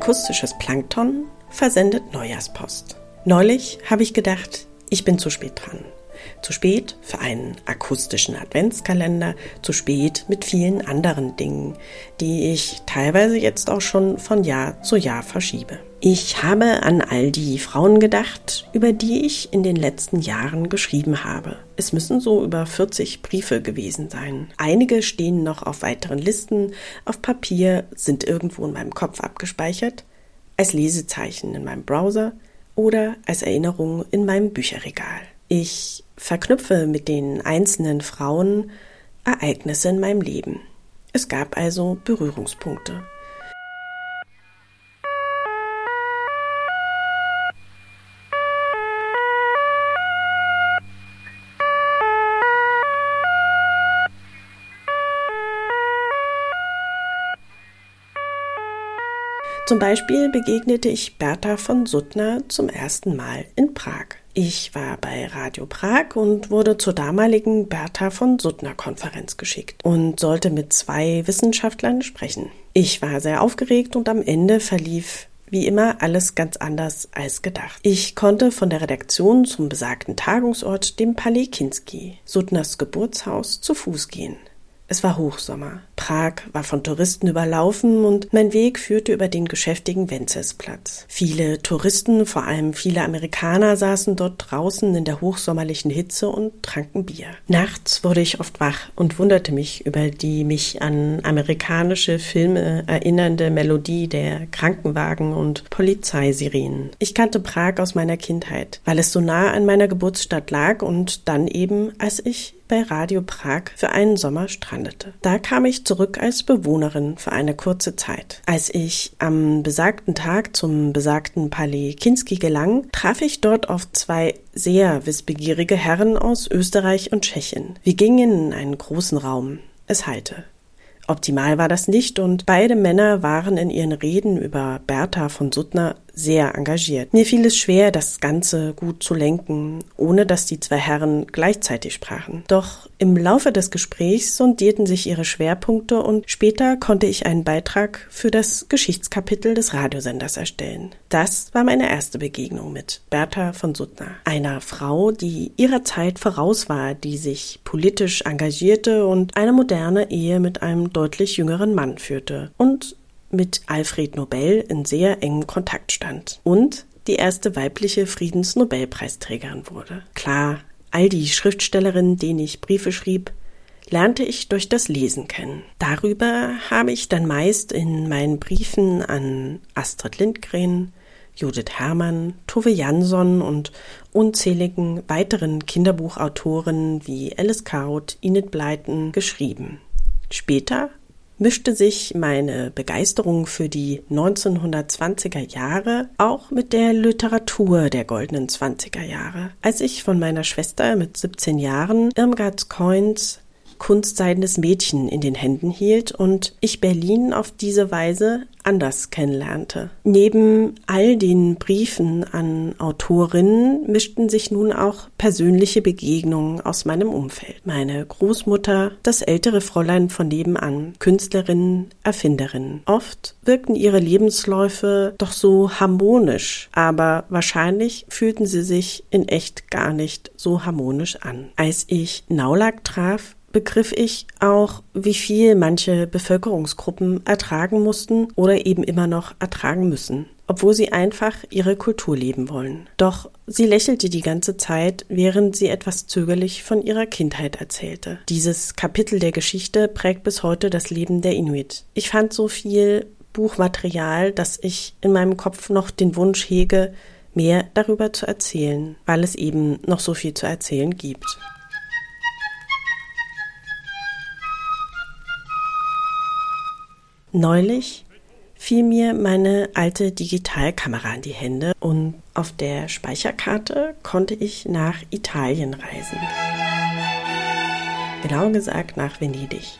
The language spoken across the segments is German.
Akustisches Plankton versendet Neujahrspost. Neulich habe ich gedacht, ich bin zu spät dran. Zu spät für einen akustischen Adventskalender, zu spät mit vielen anderen Dingen, die ich teilweise jetzt auch schon von Jahr zu Jahr verschiebe. Ich habe an all die Frauen gedacht, über die ich in den letzten Jahren geschrieben habe. Es müssen so über 40 Briefe gewesen sein. Einige stehen noch auf weiteren Listen, auf Papier, sind irgendwo in meinem Kopf abgespeichert, als Lesezeichen in meinem Browser oder als Erinnerung in meinem Bücherregal. Ich verknüpfe mit den einzelnen Frauen Ereignisse in meinem Leben. Es gab also Berührungspunkte. Zum Beispiel begegnete ich Bertha von Suttner zum ersten Mal in Prag. Ich war bei Radio Prag und wurde zur damaligen Bertha von Suttner Konferenz geschickt und sollte mit zwei Wissenschaftlern sprechen. Ich war sehr aufgeregt und am Ende verlief wie immer alles ganz anders als gedacht. Ich konnte von der Redaktion zum besagten Tagungsort, dem Palais Kinski, Suttners Geburtshaus, zu Fuß gehen. Es war Hochsommer. Prag war von Touristen überlaufen und mein Weg führte über den geschäftigen Wencessplatz. Viele Touristen, vor allem viele Amerikaner, saßen dort draußen in der hochsommerlichen Hitze und tranken Bier. Nachts wurde ich oft wach und wunderte mich über die mich an amerikanische Filme erinnernde Melodie der Krankenwagen und Polizeisirenen. Ich kannte Prag aus meiner Kindheit, weil es so nah an meiner Geburtsstadt lag und dann eben, als ich bei Radio Prag für einen Sommer strandete. Da kam ich zurück als Bewohnerin für eine kurze Zeit. Als ich am besagten Tag zum besagten Palais Kinski gelang, traf ich dort auf zwei sehr wissbegierige Herren aus Österreich und Tschechien. Wir gingen in einen großen Raum. Es heilte. Optimal war das nicht und beide Männer waren in ihren Reden über Bertha von Suttner sehr engagiert. Mir fiel es schwer, das Ganze gut zu lenken, ohne dass die zwei Herren gleichzeitig sprachen. Doch im Laufe des Gesprächs sondierten sich ihre Schwerpunkte und später konnte ich einen Beitrag für das Geschichtskapitel des Radiosenders erstellen. Das war meine erste Begegnung mit Bertha von Suttner, einer Frau, die ihrer Zeit voraus war, die sich politisch engagierte und eine moderne Ehe mit einem deutlich jüngeren Mann führte und mit Alfred Nobel in sehr engem Kontakt stand und die erste weibliche Friedensnobelpreisträgerin wurde. Klar, all die Schriftstellerinnen, denen ich Briefe schrieb, lernte ich durch das Lesen kennen. Darüber habe ich dann meist in meinen Briefen an Astrid Lindgren, Judith Herrmann, Tove Jansson und unzähligen weiteren Kinderbuchautoren wie Alice Kaut, Enid Blyton geschrieben. Später mischte sich meine Begeisterung für die 1920er Jahre auch mit der Literatur der goldenen 20er Jahre. Als ich von meiner Schwester mit 17 Jahren Irmgard Coins kunstseidendes Mädchen in den Händen hielt und ich Berlin auf diese Weise anders kennenlernte. Neben all den Briefen an Autorinnen mischten sich nun auch persönliche Begegnungen aus meinem Umfeld. Meine Großmutter, das ältere Fräulein von nebenan, Künstlerin, Erfinderin. Oft wirkten ihre Lebensläufe doch so harmonisch, aber wahrscheinlich fühlten sie sich in echt gar nicht so harmonisch an. Als ich Naulak traf, begriff ich auch, wie viel manche Bevölkerungsgruppen ertragen mussten oder eben immer noch ertragen müssen, obwohl sie einfach ihre Kultur leben wollen. Doch sie lächelte die ganze Zeit, während sie etwas zögerlich von ihrer Kindheit erzählte. Dieses Kapitel der Geschichte prägt bis heute das Leben der Inuit. Ich fand so viel Buchmaterial, dass ich in meinem Kopf noch den Wunsch hege, mehr darüber zu erzählen, weil es eben noch so viel zu erzählen gibt. Neulich fiel mir meine alte Digitalkamera in die Hände und auf der Speicherkarte konnte ich nach Italien reisen. Genauer gesagt nach Venedig.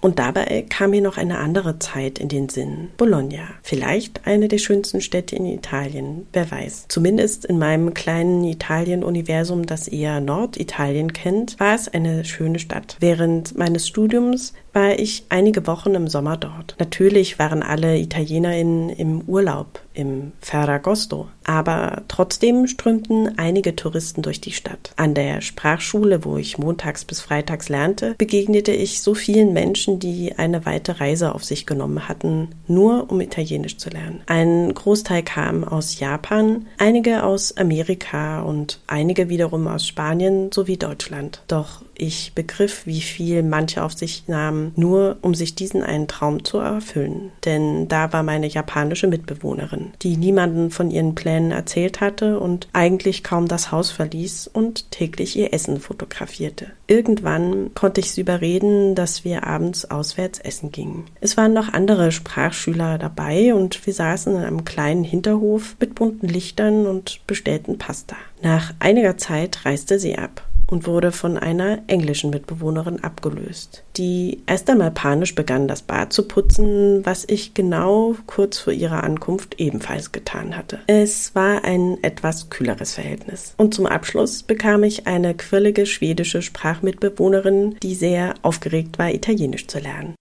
Und dabei kam mir noch eine andere Zeit in den Sinn. Bologna. Vielleicht eine der schönsten Städte in Italien. Wer weiß. Zumindest in meinem kleinen Italien-Universum, das eher Norditalien kennt, war es eine schöne Stadt. Während meines Studiums war ich einige Wochen im Sommer dort. Natürlich waren alle IitalienerInnen im Urlaub im Ferragosto, aber trotzdem strömten einige Touristen durch die Stadt. An der Sprachschule, wo ich montags bis freitags lernte, begegnete ich so vielen Menschen, die eine weite Reise auf sich genommen hatten, nur um Italienisch zu lernen. Ein Großteil kam aus Japan, einige aus Amerika und einige wiederum aus Spanien sowie Deutschland. Doch ich begriff, wie viel manche auf sich nahmen, nur um sich diesen einen Traum zu erfüllen. Denn da war meine japanische Mitbewohnerin, die niemanden von ihren Plänen erzählt hatte und eigentlich kaum das Haus verließ und täglich ihr Essen fotografierte. Irgendwann konnte ich sie überreden, dass wir abends auswärts essen gingen. Es waren noch andere Sprachschüler dabei und wir saßen in einem kleinen Hinterhof mit bunten Lichtern und bestellten Pasta. Nach einiger Zeit reiste sie ab und wurde von einer englischen Mitbewohnerin abgelöst, die erst einmal panisch begann, das Bad zu putzen, was ich genau kurz vor ihrer Ankunft ebenfalls getan hatte. Es war ein etwas kühleres Verhältnis. Und zum Abschluss bekam ich eine quirlige schwedische Sprachmitbewohnerin, die sehr aufgeregt war, Italienisch zu lernen.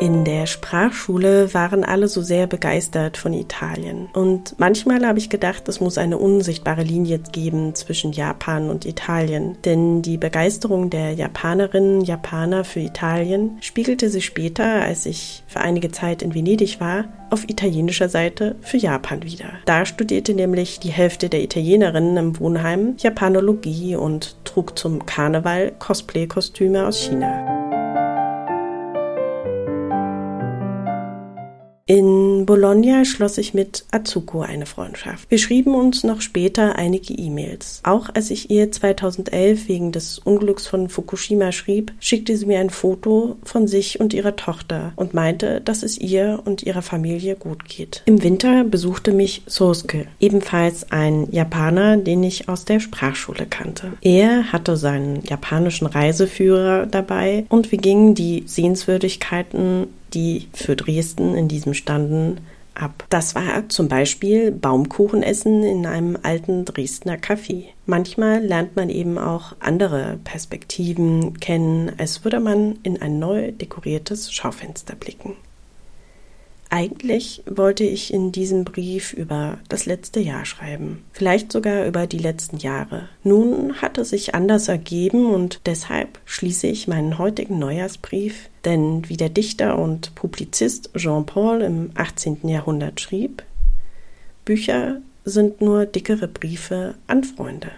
In der Sprachschule waren alle so sehr begeistert von Italien. Und manchmal habe ich gedacht, es muss eine unsichtbare Linie geben zwischen Japan und Italien. Denn die Begeisterung der Japanerinnen und Japaner für Italien spiegelte sich später, als ich für einige Zeit in Venedig war, auf italienischer Seite für Japan wieder. Da studierte nämlich die Hälfte der Italienerinnen im Wohnheim Japanologie und trug zum Karneval Cosplay-Kostüme aus China. In Bologna schloss ich mit Azuko eine Freundschaft. Wir schrieben uns noch später einige E-Mails. Auch als ich ihr 2011 wegen des Unglücks von Fukushima schrieb, schickte sie mir ein Foto von sich und ihrer Tochter und meinte, dass es ihr und ihrer Familie gut geht. Im Winter besuchte mich Sosuke, ebenfalls ein Japaner, den ich aus der Sprachschule kannte. Er hatte seinen japanischen Reiseführer dabei und wir gingen die Sehenswürdigkeiten die für Dresden in diesem standen, ab. Das war zum Beispiel Baumkuchenessen in einem alten Dresdner Café. Manchmal lernt man eben auch andere Perspektiven kennen, als würde man in ein neu dekoriertes Schaufenster blicken. Eigentlich wollte ich in diesem Brief über das letzte Jahr schreiben, vielleicht sogar über die letzten Jahre. Nun hat es sich anders ergeben und deshalb schließe ich meinen heutigen Neujahrsbrief, denn wie der Dichter und Publizist Jean-Paul im 18. Jahrhundert schrieb, Bücher sind nur dickere Briefe an Freunde.